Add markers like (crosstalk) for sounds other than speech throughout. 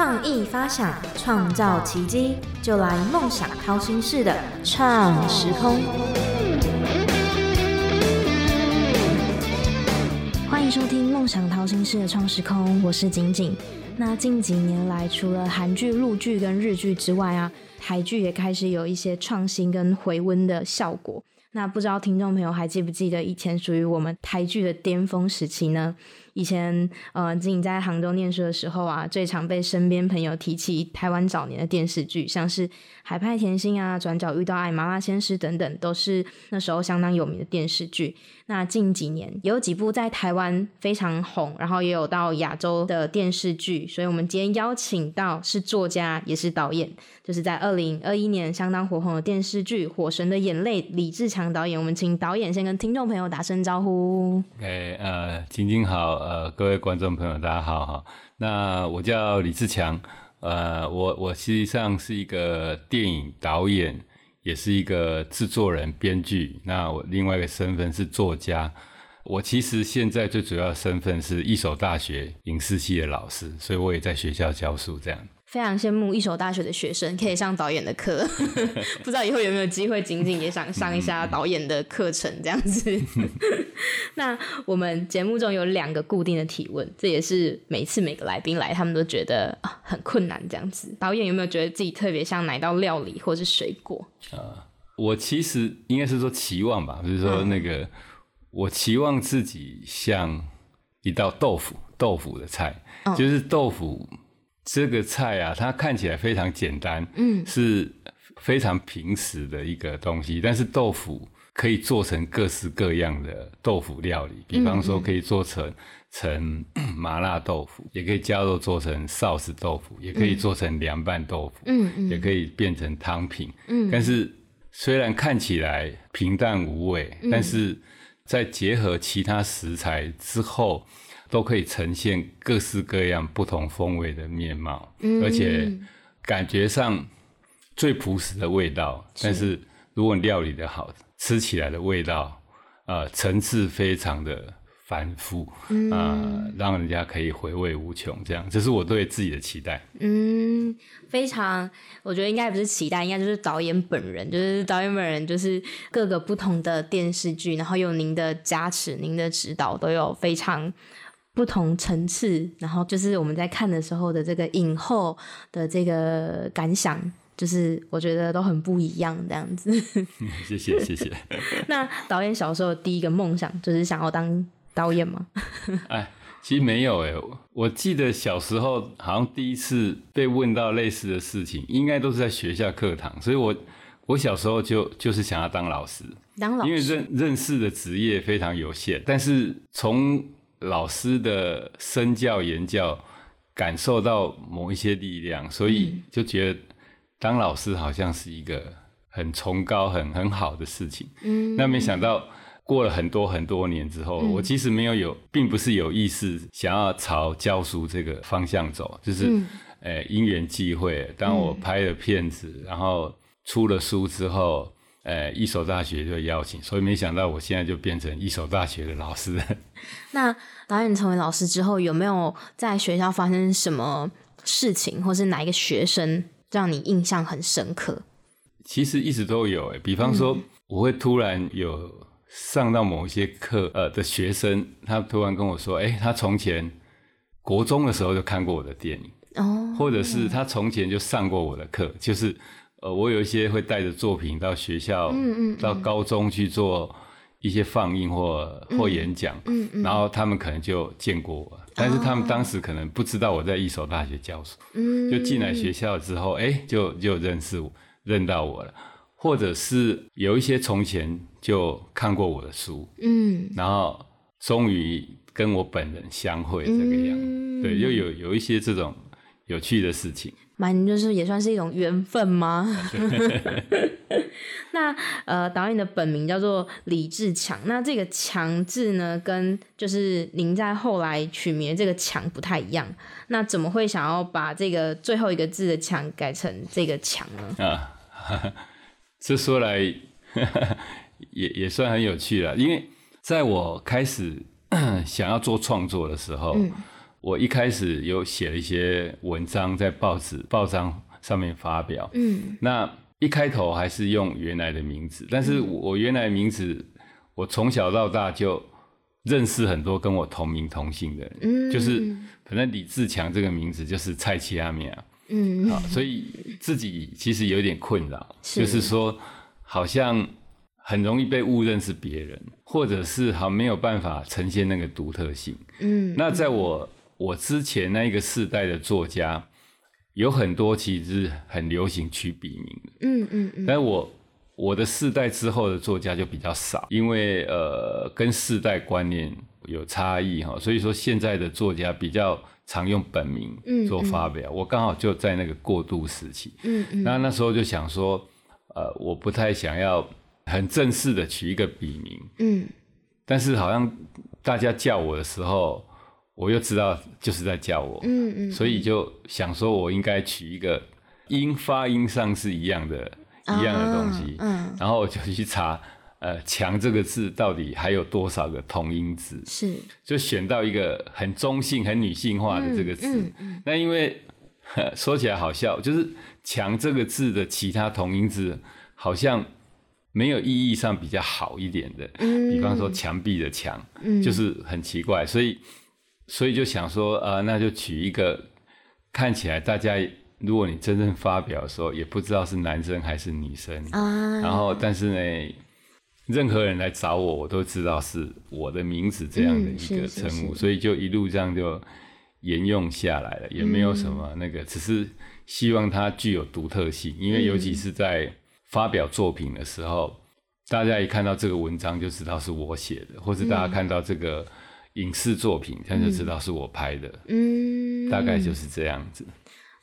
创意发想，创造奇迹，就来梦想掏心式的创时空。欢迎收听《梦想掏心式的创时空》，我是景景。那近几年来，除了韩剧、陆剧跟日剧之外啊，台剧也开始有一些创新跟回温的效果。那不知道听众朋友还记不记得以前属于我们台剧的巅峰时期呢？以前呃，自己在杭州念书的时候啊，最常被身边朋友提起台湾早年的电视剧，像是《海派甜心》啊，《转角遇到爱》、《麻辣鲜师》等等，都是那时候相当有名的电视剧。那近几年有几部在台湾非常红，然后也有到亚洲的电视剧。所以我们今天邀请到是作家也是导演，就是在二零二一年相当火红的电视剧《火神的眼泪》李志强导演。我们请导演先跟听众朋友打声招呼。哎，呃，晶晶好，呃，各位观众朋友大家好哈。那我叫李志强，呃，我我实际上是一个电影导演。也是一个制作人、编剧。那我另外一个身份是作家。我其实现在最主要身份是一所大学影视系的老师，所以我也在学校教书这样。非常羡慕一所大学的学生可以上导演的课，(laughs) 不知道以后有没有机会，仅仅也想上一下导演的课程这样子。(laughs) (laughs) 那我们节目中有两个固定的提问，这也是每次每个来宾来，他们都觉得很困难这样子。导演有没有觉得自己特别像哪道料理或是水果？啊，我其实应该是说期望吧，就是说那个，我期望自己像一道豆腐，豆腐的菜，就是豆腐。这个菜啊，它看起来非常简单，嗯，是非常平时的一个东西。但是豆腐可以做成各式各样的豆腐料理，比方说可以做成成 (clears throat) 麻辣豆腐，也可以加肉做成臊子豆腐，也可以做成凉拌豆腐，嗯嗯，也可以变成汤品，嗯。但是虽然看起来平淡无味，但是在结合其他食材之后。都可以呈现各式各样不同风味的面貌，而且感觉上最朴实的味道。但是如果料理的好，吃起来的味道，呃，层次非常的繁复，啊，让人家可以回味无穷。这样，这是我对自己的期待。嗯，非常，我觉得应该不是期待，应该就是导演本人，就是导演本人，就是各个不同的电视剧，然后有您的加持、您的指导，都有非常。不同层次，然后就是我们在看的时候的这个影后的这个感想，就是我觉得都很不一样这样子。谢 (laughs) 谢谢谢。(laughs) 那导演小时候第一个梦想就是想要当导演吗？(laughs) 哎，其实没有哎，我记得小时候好像第一次被问到类似的事情，应该都是在学校课堂，所以我我小时候就就是想要当老师，当老师，因为认认识的职业非常有限，但是从老师的身教言教，感受到某一些力量，所以就觉得当老师好像是一个很崇高、很很好的事情。嗯，那没想到过了很多很多年之后，我其实没有有，并不是有意识想要朝教书这个方向走，就是诶因缘际会，当我拍了片子，然后出了书之后。呃，一所大学就邀请，所以没想到我现在就变成一所大学的老师。(laughs) 那导演成为老师之后，有没有在学校发生什么事情，或是哪一个学生让你印象很深刻？其实一直都有诶，比方说，我会突然有上到某一些课，呃的学生，他突然跟我说，哎，他从前国中的时候就看过我的电影，哦，或者是他从前就上过我的课，就是。呃，我有一些会带着作品到学校，嗯嗯到高中去做一些放映或或演讲，嗯嗯。然后他们可能就见过我，但是他们当时可能不知道我在一所大学教书，嗯就进来学校之后，哎，就就认识我，认到我了，或者是有一些从前就看过我的书，嗯，然后终于跟我本人相会这个样，对，又有有一些这种有趣的事情。蛮就是也算是一种缘分吗？(laughs) 那呃，导演的本名叫做李志强。那这个“强”字呢，跟就是您在后来取名这个“强”不太一样。那怎么会想要把这个最后一个字的“强”改成这个“强”呢？啊，(laughs) 这说来也也算很有趣了。因为在我开始 (coughs) 想要做创作的时候，我一开始有写了一些文章在报纸、报章上面发表。嗯，那一开头还是用原来的名字，但是我原来名字，我从小到大就认识很多跟我同名同姓的人。嗯，就是反正李志强这个名字就是蔡奇阿米啊。嗯，好，所以自己其实有点困扰，就是说好像很容易被误认是别人，或者是好没有办法呈现那个独特性。嗯，那在我我之前那一个世代的作家，有很多其实很流行取笔名的。嗯嗯嗯，但我我的世代之后的作家就比较少，因为呃跟世代观念有差异哈，所以说现在的作家比较。常用本名做发表，我刚好就在那个过渡时期。嗯嗯，那那时候就想说，呃，我不太想要很正式的取一个笔名。嗯，但是好像大家叫我的时候，我又知道就是在叫我。嗯嗯，所以就想说我应该取一个音发音上是一样的，一样的东西。嗯，然后我就去查。呃，强这个字到底还有多少个同音字？是，就选到一个很中性、很女性化的这个字。那因为说起来好笑，就是“强”这个字的其他同音字好像没有意义上比较好一点的。嗯，比方说墙壁的“墙”，就是很奇怪，所以所以就想说，呃，那就取一个看起来大家如果你真正发表的时候也不知道是男生还是女生。啊，然后但是呢。任何人来找我，我都知道是我的名字这样的一个称呼，所以就一路这样就沿用下来了，也没有什么那个，只是希望它具有独特性，因为尤其是在发表作品的时候，大家一看到这个文章就知道是我写的，或是大家看到这个影视作品，他就知道是我拍的，嗯，大概就是这样子。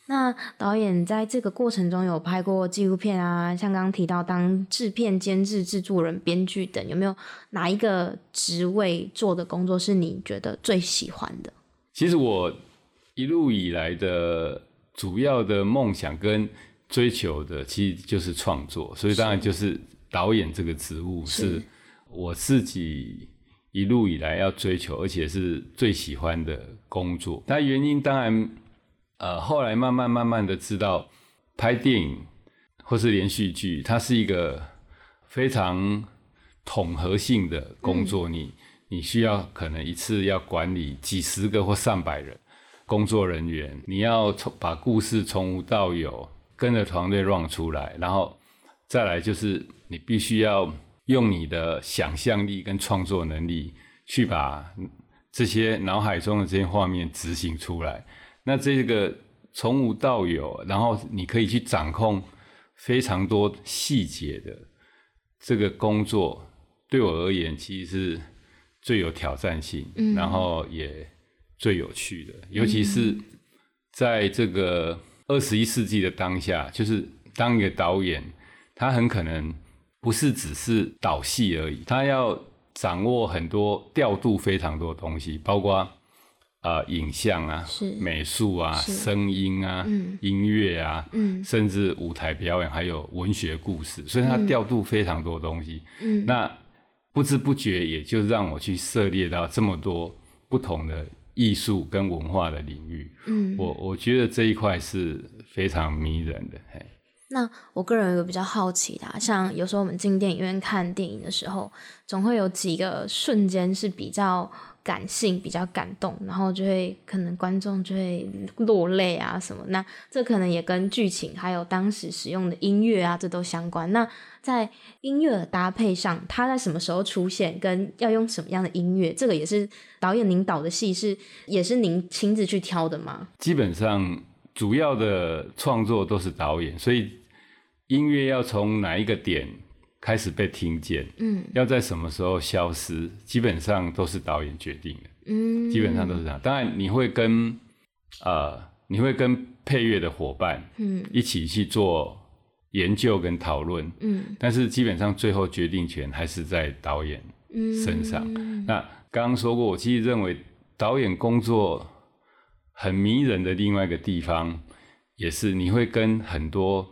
那导演在这个过程中有拍过纪录片啊，像刚刚提到当制片、监制、制作人、编剧等，有没有哪一个职位做的工作是你觉得最喜欢的？其实我一路以来的主要的梦想跟追求的，其实就是创作，所以当然就是导演这个职务是我自己一路以来要追求，而且是最喜欢的工作。那原因当然。呃，后来慢慢慢慢的知道，拍电影或是连续剧，它是一个非常统合性的工作。你你需要可能一次要管理几十个或上百人工作人员，你要从把故事从无到有跟着团队 run 出来，然后再来就是你必须要用你的想象力跟创作能力去把这些脑海中的这些画面执行出来。那这个从无到有，然后你可以去掌控非常多细节的这个工作，对我而言其实是最有挑战性，然后也最有趣的。尤其是在这个二十一世纪的当下，就是当一个导演，他很可能不是只是导戏而已，他要掌握很多调度非常多东西，包括。啊，影像啊，美术啊，声音啊，音乐啊，甚至舞台表演，还有文学故事，所以他调度非常多东西。那不知不觉也就让我去涉猎到这么多不同的艺术跟文化的领域。嗯，我我觉得这一块是非常迷人的。嘿，那我个人有个比较好奇的，像有时候我们进电影院看电影的时候，总会有几个瞬间是比较。感性比较感动，然后就会可能观众就会落泪啊什么，那这可能也跟剧情还有当时使用的音乐啊这都相关。那在音乐的搭配上，它在什么时候出现，跟要用什么样的音乐，这个也是导演您导的戏是也是您亲自去挑的吗？基本上主要的创作都是导演，所以音乐要从哪一个点？开始被听见，嗯，要在什么时候消失，基本上都是导演决定的，嗯，基本上都是这样。当然，你会跟呃，你会跟配乐的伙伴，嗯，一起去做研究跟讨论，嗯，但是基本上最后决定权还是在导演身上。那刚刚说过，我其实认为导演工作很迷人的另外一个地方，也是你会跟很多。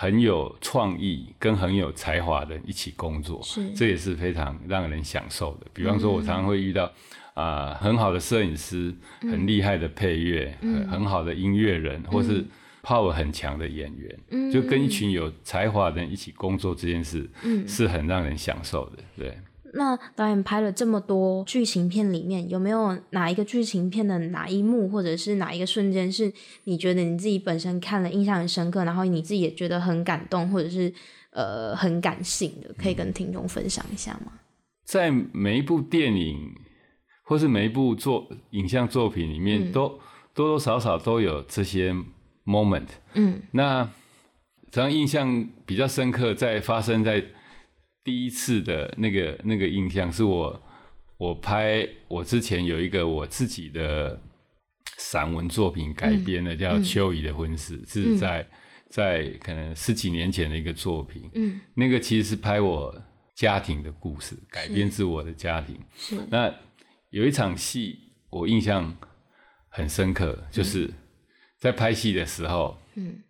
很有创意跟很有才华的人一起工作，是。这也是非常让人享受的。比方说，我常常会遇到啊、很好的摄影师，很厉害的配乐，很很好的音乐人，或是 power 很强的演员，就跟一群有才华的人一起工作这件事，是很让人享受的。对，那导演拍了这么多剧情片，里面有没有哪一个剧情片的哪一幕，或者是哪一个瞬间，是你觉得你自己本身看了印象很深刻，然后你自己也觉得很感动，或者是呃很感性的，可以跟听众分享一下吗？在每一部电影或是每一部作影像作品里面，都多多少少都有这些 moment。嗯那这样印象比较深刻，在发生在第一次的那个那个印象，是我我拍我之前有一个我自己的散文作品改编的，叫《秋怡的婚事》，是在在可能十几年前的一个作品。嗯，那个其实是拍我家庭的故事，改编自我的家庭。是那有一场戏我印象很深刻，就是在拍戏的时候，嗯。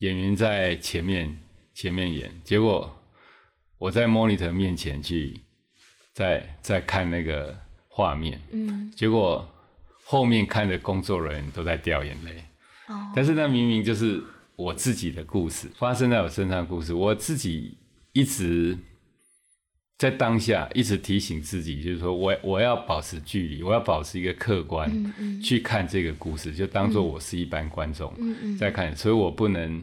演员在前面前面演，结果我在 monitor 面前去在在看那个画面，嗯。结果后面看的工作人员都在掉眼泪。哦。但是那明明就是我自己的故事，发生在我身上的故事，我自己一直在当下一直提醒自己，就是说我我要保持距离，我要保持一个客观、嗯嗯。去看这个故事，就当做我是一般观众嗯嗯。在看，所以我不能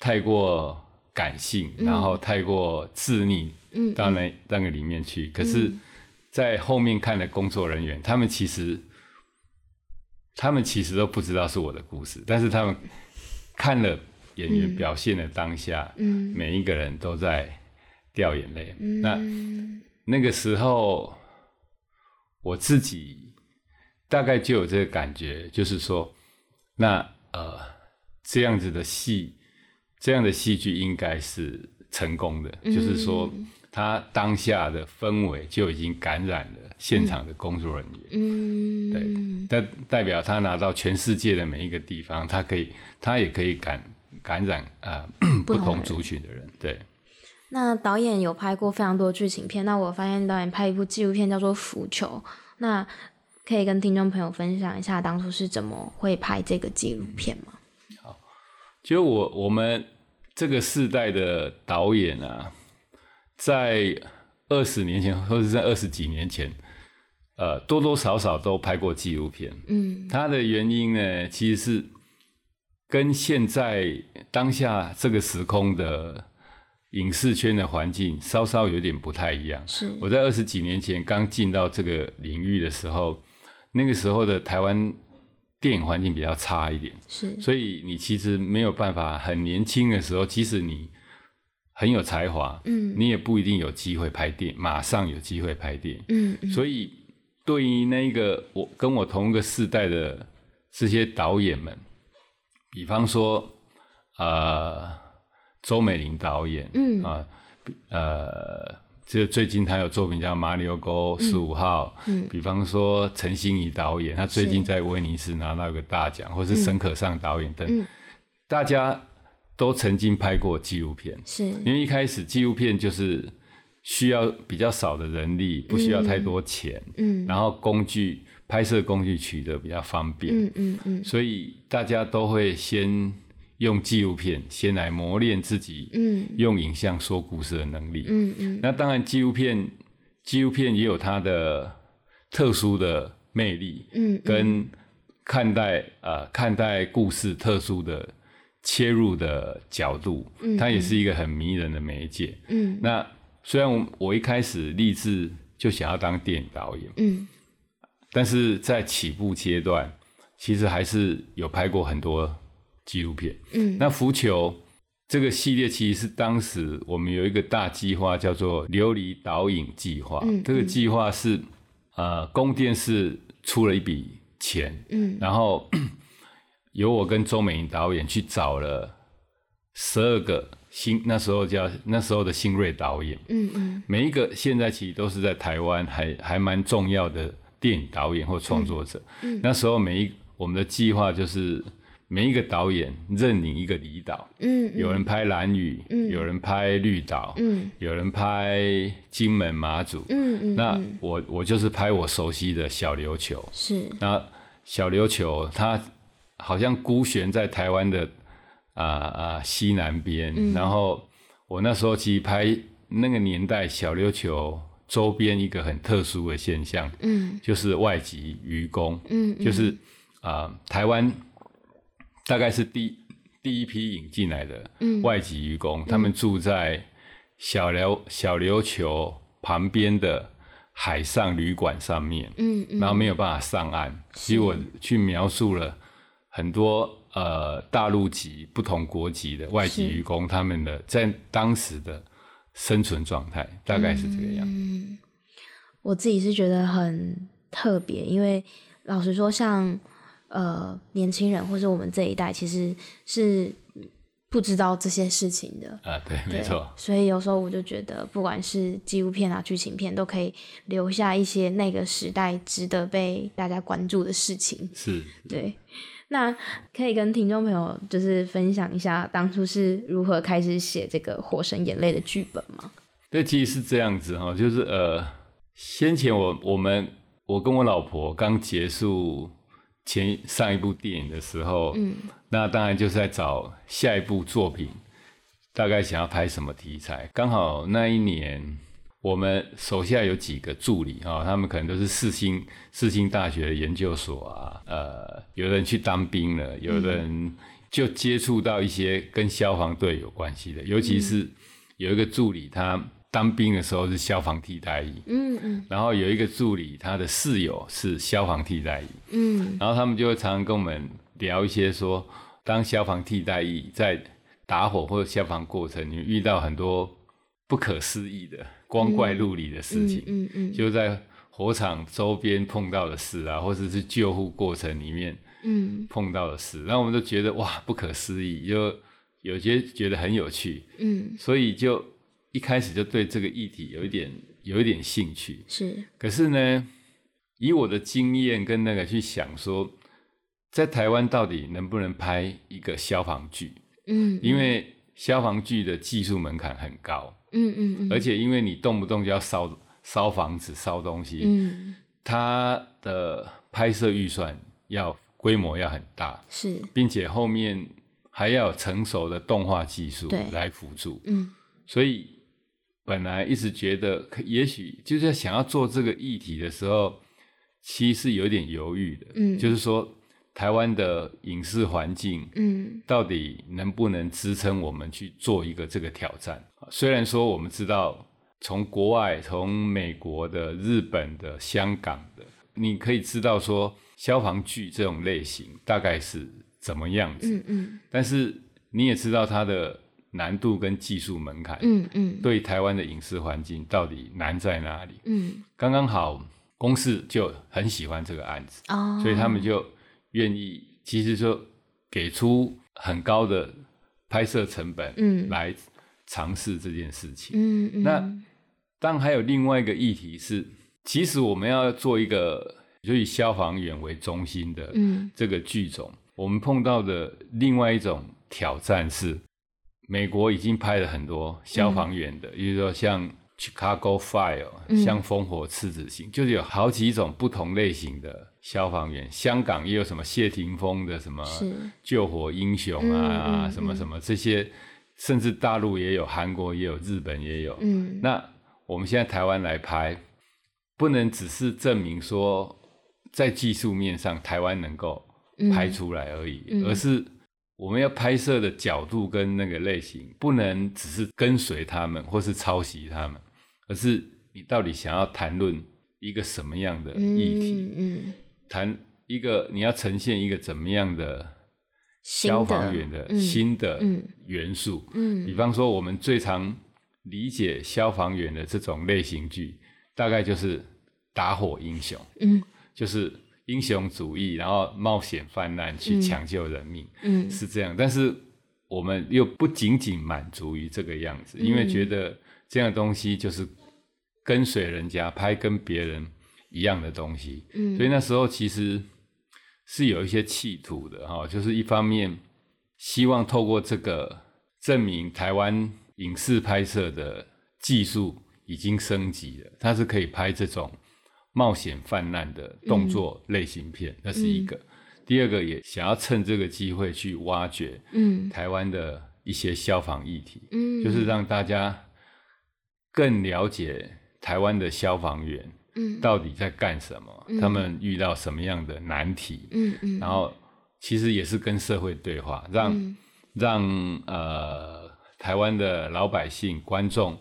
太过感性，然后太过自溺嗯到那那个里面去。可是，在后面看的工作人员，他们其实他们其实都不知道是我的故事，但是他们看了演员表现的当下，嗯。每一个人都在掉眼泪。嗯。那那个时候，我自己大概就有这个感觉，就是说，那呃，这样子的戏，这样的戏剧应该是成功的，就是说，他当下的氛围就已经感染了现场的工作人员。嗯对，代代表他拿到全世界的每一个地方，他可以，他也可以感感染啊、呃、不 (clears throat) 同不同族群的人，对。那导演有拍过非常多剧情片，那我发现导演拍一部纪录片叫做《浮球》，那可以跟听众朋友分享一下当初是怎么会拍这个纪录片吗？好就我我们这个世代的导演啊，在二十年前或者在二十几年前，呃，多多少少都拍过纪录片。嗯它的原因呢，其实是跟现在当下这个时空的影视圈的环境稍稍有点不太一样。是我在二十几年前刚进到这个领域的时候，那个时候的台湾电影环境比较差一点。是所以你其实没有办法很年轻的时候，即使你很有才华，嗯你也不一定有机会拍电，马上有机会拍电影。嗯嗯所以对于那个我跟我同一个世代的这些导演们，比方说呃周美玲导演，嗯啊呃。这最近他有作品叫《马里奥沟十五号》，嗯。比方说陈欣怡导演，他最近在威尼斯拿到一个大奖，或是沈可尚导演等，嗯。大家都曾经拍过纪录片。是。因为一开始纪录片就是需要比较少的人力，不需要太多钱，嗯。然后工具拍摄工具取得比较方便，嗯嗯嗯。所以大家都会先用纪录片先来磨练自己嗯。用影像说故事的能力。嗯嗯。那当然，纪录片纪录片也有它的特殊的魅力，嗯跟看待呃看待故事特殊的切入的角度，嗯它也是一个很迷人的媒介。嗯。那虽然我我一开始立志就想要当电影导演，嗯。但是在起步阶段，其实还是有拍过很多纪录片。嗯那浮球这个系列其实是当时我们有一个大计划，叫做琉璃导影计划。嗯这个计划是呃，公电是出了一笔钱，嗯然后 (clears throat) 由我跟周美莹导演去找了十二个新那时候叫那时候的新锐导演，嗯嗯每一个现在其实都是在台湾还还蛮重要的电影导演或创作者。嗯那时候每一我们的计划就是每一个导演认领一个离岛，嗯，有人拍蓝屿，嗯，有人拍绿岛，嗯，有人拍金门马祖，嗯嗯，那我我就是拍我熟悉的小琉球，是，那小琉球它好像孤悬在台湾的啊啊西南边，然后我那时候其实拍那个年代小琉球周边一个很特殊的现象，嗯，就是外籍渔工，嗯，就是啊台湾。大概是第第一批引进来的外籍渔工，他们住在小琉小琉球旁边的海上旅馆上面，嗯嗯，然后没有办法上岸，所以我去描述了很多呃大陆籍不同国籍的外籍渔工他们的在当时的生存状态，大概是这个样。嗯，我自己是觉得很特别，因为老实说，像。呃，年轻人或者我们这一代其实是不知道这些事情的啊，对，没错。所以有时候我就觉得，不管是纪录片啊、剧情片，都可以留下一些那个时代值得被大家关注的事情。是，(laughs) 对。那可以跟听众朋友就是分享一下，当初是如何开始写这个《火神眼泪》的剧本吗？对，其实是这样子哈，就是呃，先前我我们我跟我老婆刚结束。前上一部电影的时候，嗯，那当然就是在找下一部作品，大概想要拍什么题材。刚好那一年，我们手下有几个助理啊，他们可能都是四星四星大学的研究所啊，呃，有人去当兵了，有人就接触到一些跟消防队有关系的，尤其是有一个助理他。当兵的时候是消防替代役，嗯嗯，然后有一个助理，他的室友是消防替代役，嗯，然后他们就会常常跟我们聊一些说，当消防替代役在打火或者消防过程，你遇到很多不可思议的光怪陆离的事情，嗯嗯，就在火场周边碰到的事啊，或者是救护过程里面，嗯，碰到的事，然后我们都觉得哇不可思议，就有些觉得很有趣，嗯，所以就。一开始就对这个议题有一点有一点兴趣，是。可是呢，以我的经验跟那个去想说，在台湾到底能不能拍一个消防剧？嗯，因为消防剧的技术门槛很高，嗯嗯嗯，而且因为你动不动就要烧烧房子、烧东西，嗯，它的拍摄预算要规模要很大，是，并且后面还要成熟的动画技术来辅助，嗯，所以。本来一直觉得，也许就是想要做这个议题的时候，其实是有点犹豫的。嗯，就是说台湾的影视环境，嗯，到底能不能支撑我们去做一个这个挑战？虽然说我们知道，从国外、从美国的、日本的、香港的，你可以知道说消防剧这种类型大概是怎么样子。嗯嗯，但是你也知道它的。难度跟技术门槛，嗯嗯，对台湾的影视环境到底难在哪里？嗯，刚刚好公司就很喜欢这个案子，哦，所以他们就愿意，其实说给出很高的拍摄成本，嗯，来尝试这件事情，嗯嗯。那当然还有另外一个议题是，其实我们要做一个就以消防员为中心的，嗯，这个剧种，我们碰到的另外一种挑战是。美国已经拍了很多消防员的，比如说像 Chicago Fire，像烽火赤子心，就是有好几种不同类型的消防员。香港也有什么谢霆锋的什么救火英雄啊，什么什么这些，甚至大陆也有，韩国也有，日本也有。嗯，那我们现在台湾来拍，不能只是证明说在技术面上台湾能够拍出来而已，而是。我们要拍摄的角度跟那个类型，不能只是跟随他们或是抄袭他们，而是你到底想要谈论一个什么样的议题？嗯，谈一个你要呈现一个怎么样的消防员的新的元素？嗯，比方说我们最常理解消防员的这种类型剧，大概就是打火英雄。嗯，就是。英雄主义，然后冒险泛滥去抢救人命，嗯，是这样。但是我们又不仅仅满足于这个样子，因为觉得这样的东西就是跟随人家拍跟别人一样的东西，嗯。所以那时候其实是有一些企图的哈，就是一方面希望透过这个证明台湾影视拍摄的技术已经升级了，它是可以拍这种冒险泛滥的动作类型片，那是一个。第二个也想要趁这个机会去挖掘，嗯，台湾的一些消防议题，嗯，就是让大家更了解台湾的消防员，嗯，到底在干什么，他们遇到什么样的难题，嗯嗯，然后其实也是跟社会对话，让让呃台湾的老百姓、观众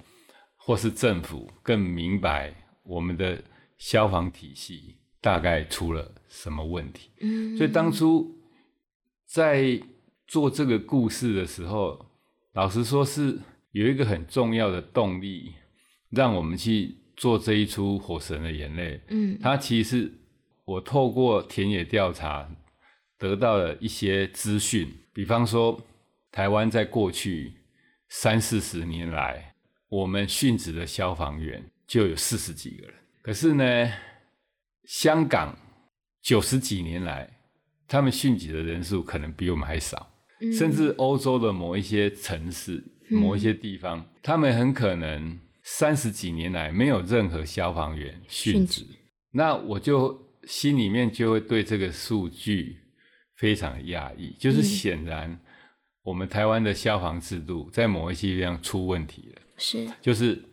或是政府更明白我们的消防体系。大概出了什么问题？嗯，所以当初在做这个故事的时候，老实说是有一个很重要的动力，让我们去做这一出《火神的眼泪》。嗯，它其实是我透过田野调查得到了一些资讯，比方说台湾在过去三四十年来，我们殉职的消防员就有四十几个人，可是呢？香港九十几年来，他们殉职的人数可能比我们还少，甚至欧洲的某一些城市、某一些地方，他们很可能三十几年来没有任何消防员殉职。那我就心里面就会对这个数据非常的压抑，就是显然我们台湾的消防制度在某一些地方出问题了，是，就是。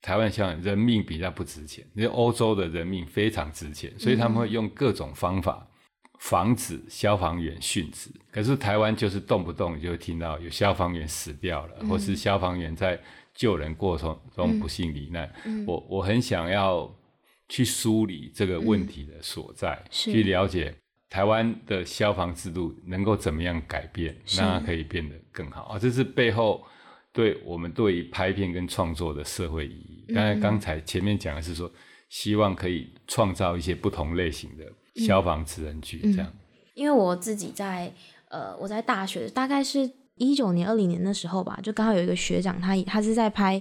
台湾像人命比较不值钱，因为欧洲的人命非常值钱，所以他们会用各种方法防止消防员殉职。可是台湾就是动不动就会听到有消防员死掉了，或是消防员在救人过程中不幸罹难。我我很想要去梳理这个问题的所在，去了解台湾的消防制度能够怎么样改变，让它可以变得更好啊！这是背后。对我们对于拍片跟创作的社会意义，刚才刚才前面讲的是说，希望可以创造一些不同类型的消防职人剧，这样。因为我自己在呃，我在大学大概是一九年、二零年的时候吧，就刚好有一个学长，他他是在拍。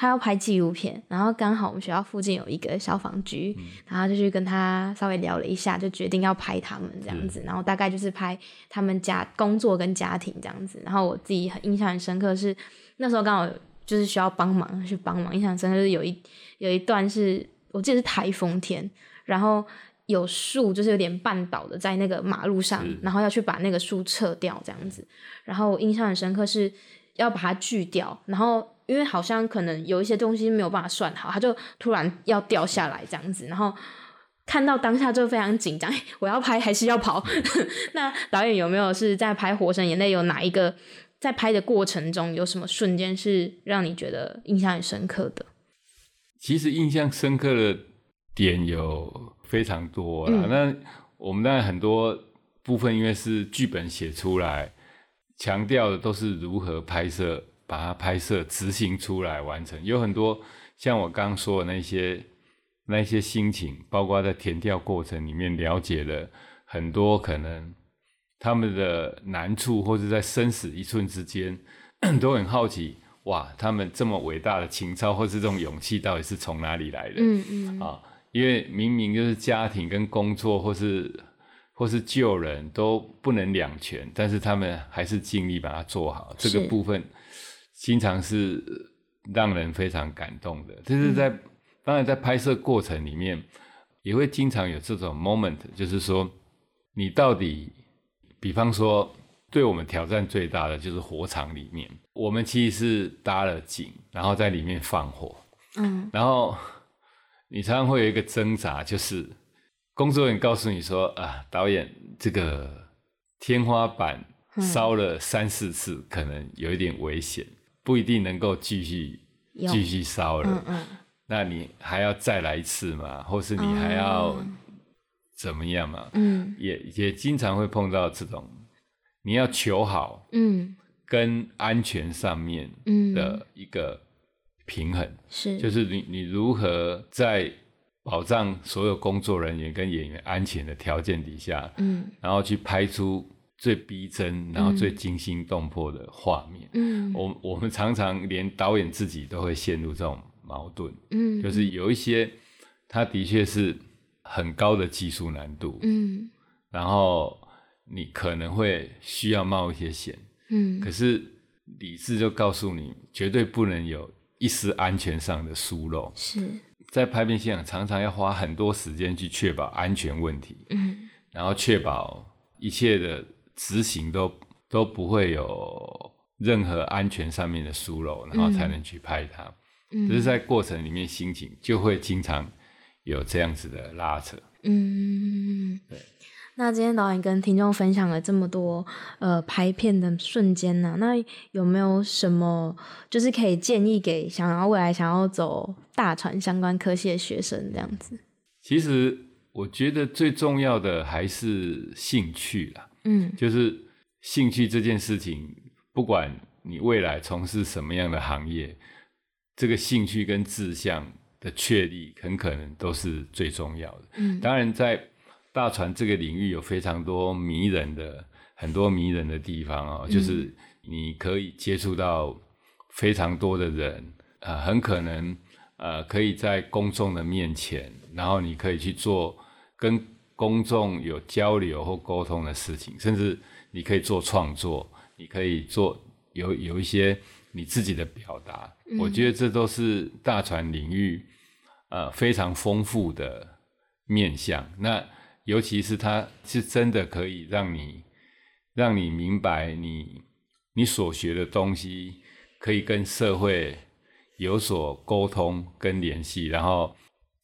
他要拍纪录片，然后刚好我们学校附近有一个消防局，然后就去跟他稍微聊了一下，就决定要拍他们这样子。然后大概就是拍他们家工作跟家庭这样子。然后我自己很印象很深刻是那时候刚好就是需要帮忙去帮忙，印象深刻是有一有一段是我记得是台风天，然后有树就是有点绊倒的在那个马路上，然后要去把那个树撤掉这样子。然后印象很深刻是要把它锯掉，然后。因为好像可能有一些东西没有办法算好，他就突然要掉下来这样子，然后看到当下就非常紧张，(laughs) 我要拍还是要跑？(laughs) 那导演有没有是在拍《火神眼泪》有哪一个在拍的过程中有什么瞬间是让你觉得印象很深刻的？其实印象深刻的点有非常多啦。那我们当然很多部分因为是剧本写出来，强调的都是如何拍摄。把它拍摄、执行出来、完成，有很多像我刚刚说的那些、那些心情，包括在填调过程里面了解了很多可能他们的难处，或者在生死一瞬之间，(coughs) 都很好奇，哇，他们这么伟大的情操或是这种勇气，到底是从哪里来的？嗯嗯啊，因为明明就是家庭跟工作，或是或是救人都不能两全，但是他们还是尽力把它做好，这个部分。经常是让人非常感动的，就是在当然在拍摄过程里面，也会经常有这种 moment，就是说你到底，比方说对我们挑战最大的就是火场里面，我们其实是搭了景，然后在里面放火，嗯，然后你常常会有一个挣扎，就是工作人员告诉你说啊，导演这个天花板烧了三四次，可能有一点危险。不一定能够继续继续烧了，那你还要再来一次嘛？或是你还要怎么样嘛？嗯，也也经常会碰到这种，你要求好，嗯，跟安全上面的一个平衡，是，就是你你如何在保障所有工作人员跟演员安全的条件底下，嗯，然后去拍出。最逼真，然后最惊心动魄的画面。嗯，我我们常常连导演自己都会陷入这种矛盾。嗯，就是有一些，他的确是很高的技术难度。嗯，然后你可能会需要冒一些险，嗯，可是理智就告诉你，绝对不能有一丝安全上的疏漏。是，在拍片现场，常常要花很多时间去确保安全问题，嗯然后确保一切的执行都都不会有任何安全上面的疏漏，然后才能去拍它。嗯，只是在过程里面，心情就会经常有这样子的拉扯。嗯，对。那今天导演跟听众分享了这么多呃拍片的瞬间呢、那有没有什么就是可以建议给想要未来想要走大船相关科系的学生这样子？其实我觉得最重要的还是兴趣啦，嗯。就是兴趣这件事情，不管你未来从事什么样的行业，这个兴趣跟志向的确立，很可能都是最重要的。嗯。当然，在大船这个领域有非常多迷人的很多迷人的地方哦，就是你可以接触到非常多的人，呃，很可能呃可以在公众的面前，然后你可以去做跟公众有交流或沟通的事情，甚至你可以做创作，你可以做有有一些你自己的表达，我觉得这都是大船领域呃非常丰富的面向。那尤其是它是真的可以让你让你明白你你所学的东西可以跟社会有所沟通跟联系，然后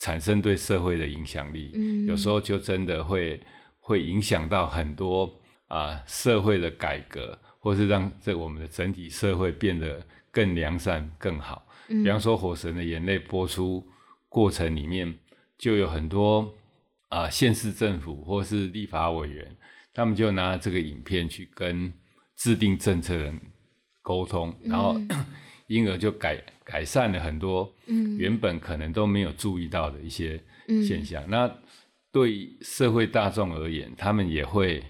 产生对社会的影响力。嗯有时候就真的会会影响到很多啊、社会的改革，或是让这我们的整体社会变得更良善、更好。比方说，《火神的眼泪》播出过程里面，就有很多啊、县市政府或是立法委员，他们就拿这个影片去跟制定政策的人沟通，然后 (clears throat) 因而就改改善了很多嗯。原本可能都没有注意到的一些嗯。现象。那对社会大众而言，他们也会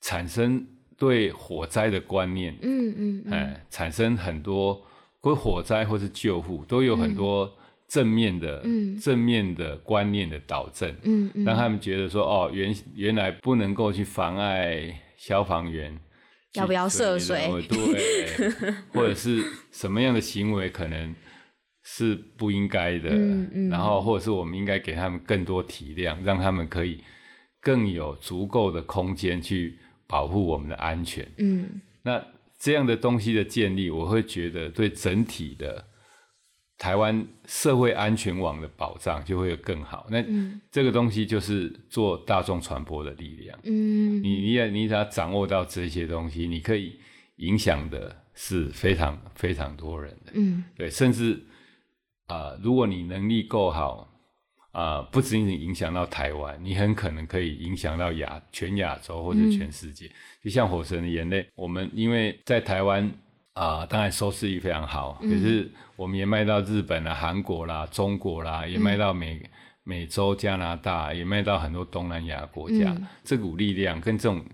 产生对火灾的观念，嗯嗯嗯。哎，产生很多关于火灾或是救护都有很多正面的、嗯。正面的观念的导正，嗯嗯，让他们觉得说，哦，原原来不能够去妨碍消防员去要不要涉水对，或者是什么样的行为可能是不应该的，嗯嗯。然后或者是我们应该给他们更多体谅，让他们可以更有足够的空间去保护我们的安全。嗯。那这样的东西的建立，我会觉得对整体的台湾社会安全网的保障就会更好。那嗯这个东西就是做大众传播的力量。嗯，你你也你只要掌握到这些东西，你可以影响的是非常非常多人的。嗯对，甚至啊、如果你能力够好啊、不仅仅影响到台湾，你很可能可以影响到亚全亚洲或者全世界。就像《火神的眼泪》，我们因为在台湾啊、当然收视率非常好，可是我们也卖到日本啦、韩国啦、中国啦，也卖到美、美洲、加拿大，也卖到很多东南亚国家。嗯这股力量跟这种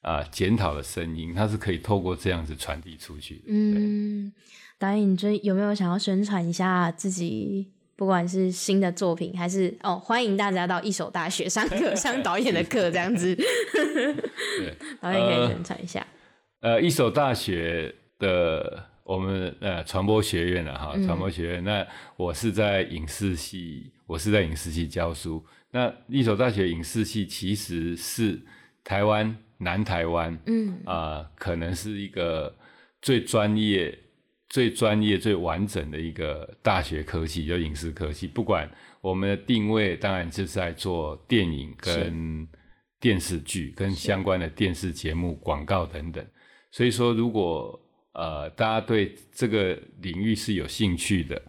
啊检讨的声音，它是可以透过这样子传递出去的。嗯，导演，你最有没有想要宣传一下自己？不管是新的作品，还是哦，欢迎大家到一手大学上课，(laughs) 上导演的课这样子。对，(laughs) 导演可以宣传一下。呃，一所大学的我们呃传播学院了哈，传播学院。那我是在影视系，我是在影视系教书。那一所大学影视系其实是台湾南台湾，嗯啊、可能是一个最专业、最专业、最完整的一个大学科系，就影视科系。不管我们的定位，当然就是在做电影跟电视剧跟相关的电视节目、广告等等。所以说，如果呃大家对这个领域是有兴趣的，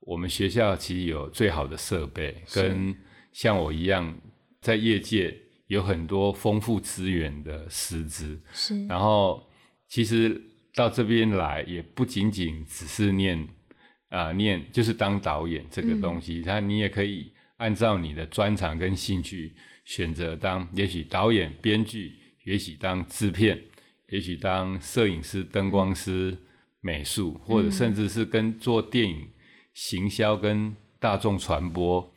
我们学校其实有最好的设备，跟像我一样在业界有很多丰富资源的师资。是，然后其实到这边来，也不仅仅只是念啊、念就是当导演这个东西，他、你也可以按照你的专长跟兴趣选择当，也许导演、编剧，也许当制片，也许当摄影师、灯光师、美术，或者甚至是跟做电影行销跟大众传播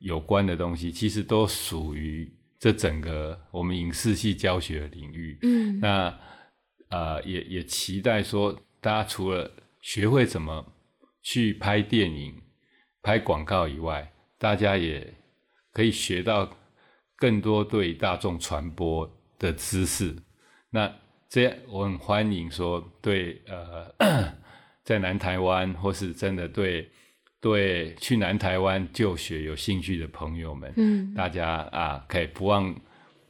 有关的东西，其实都属于这整个我们影视系教学领域。嗯，那呃，也也期待说，大家除了学会怎么去拍电影、拍广告以外，大家也可以学到更多对大众传播的知识。那这样，我很欢迎说，对呃，(clears throat) 在南台湾或是真的对。对，去南台湾就学有兴趣的朋友们，嗯，大家啊，可以不忘，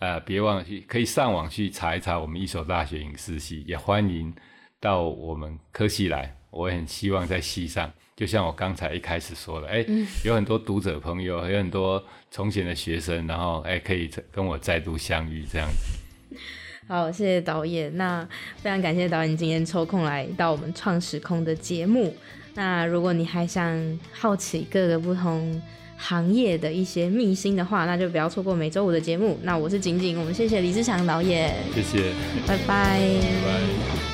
呃，别忘记可以上网去查一查我们一所大学影视系，也欢迎到我们科系来。我也很希望在系上，就像我刚才一开始说的，哎，有很多读者朋友，有很多从前的学生，然后哎，可以跟我再度相遇这样子。好，谢谢导演。那非常感谢导演今天抽空来到我们创时空的节目。那如果你还想好奇各个不同行业的一些秘辛的话，那就不要错过每周五的节目。那我是景景，我们谢谢李志强导演，谢谢，拜拜，拜拜。